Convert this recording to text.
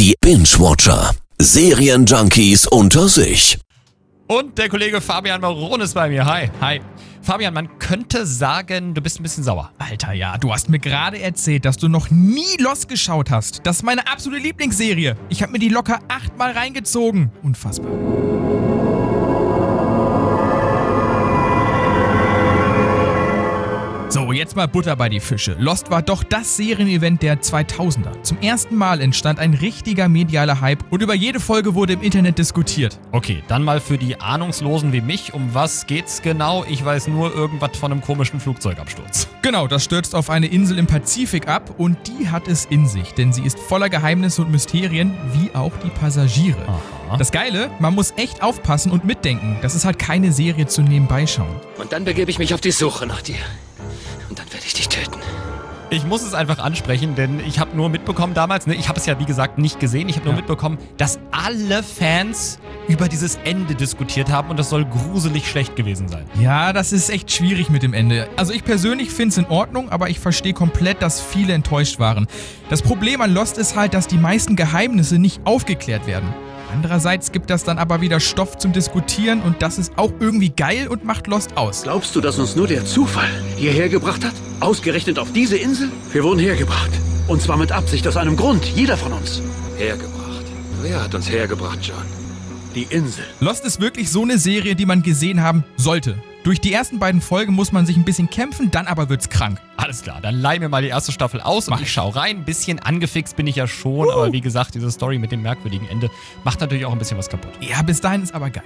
Die Binge-Watcher. Serienjunkies unter sich. Und der Kollege Fabian Baron ist bei mir. Hi. Hi. Fabian, man könnte sagen, du bist ein bisschen sauer. Alter, ja, du hast mir gerade erzählt, dass du noch nie Lost geschaut hast. Das ist meine absolute Lieblingsserie. Ich habe mir die locker achtmal reingezogen. Unfassbar. So, jetzt mal Butter bei die Fische. Lost war doch das Serienevent der 2000er. Zum ersten Mal entstand ein richtiger medialer Hype und über jede Folge wurde im Internet diskutiert. Okay, dann mal für die Ahnungslosen wie mich, um was geht's genau? Ich weiß nur irgendwas von einem komischen Flugzeugabsturz. Genau, das stürzt auf eine Insel im Pazifik ab und die hat es in sich, denn sie ist voller Geheimnisse und Mysterien, wie auch die Passagiere. Aha. Das Geile, man muss echt aufpassen und mitdenken. Das ist halt keine Serie zu nebenbei schauen. Und dann begebe ich mich auf die Suche nach dir. Ich dich töten. Ich muss es einfach ansprechen, denn ich habe nur mitbekommen damals, ne, ich habe es ja wie gesagt nicht gesehen, ich habe nur Ja. mitbekommen, dass alle Fans über dieses Ende diskutiert haben und das soll gruselig schlecht gewesen sein. Ja, das ist echt schwierig mit dem Ende. Also ich persönlich finde es in Ordnung, aber ich verstehe komplett, dass viele enttäuscht waren. Das Problem an Lost ist halt, dass die meisten Geheimnisse nicht aufgeklärt werden. Andererseits gibt das dann aber wieder Stoff zum Diskutieren und das ist auch irgendwie geil und macht Lost aus. Glaubst du, dass uns nur der Zufall hierher gebracht hat? Ausgerechnet auf diese Insel? Wir wurden hergebracht. Und zwar mit Absicht, aus einem Grund. Jeder von uns. Hergebracht. Wer hat uns hergebracht, John? Die Insel. Lost ist wirklich so eine Serie, die man gesehen haben sollte. Durch die ersten beiden Folgen muss man sich ein bisschen kämpfen, dann aber wird's krank. Alles klar, dann leih mir mal die erste Staffel aus und Mach ich ich. schau rein. Ein bisschen angefixt bin ich ja schon, aber wie gesagt, diese Story mit dem merkwürdigen Ende macht natürlich auch ein bisschen was kaputt. Ja, bis dahin ist aber geil.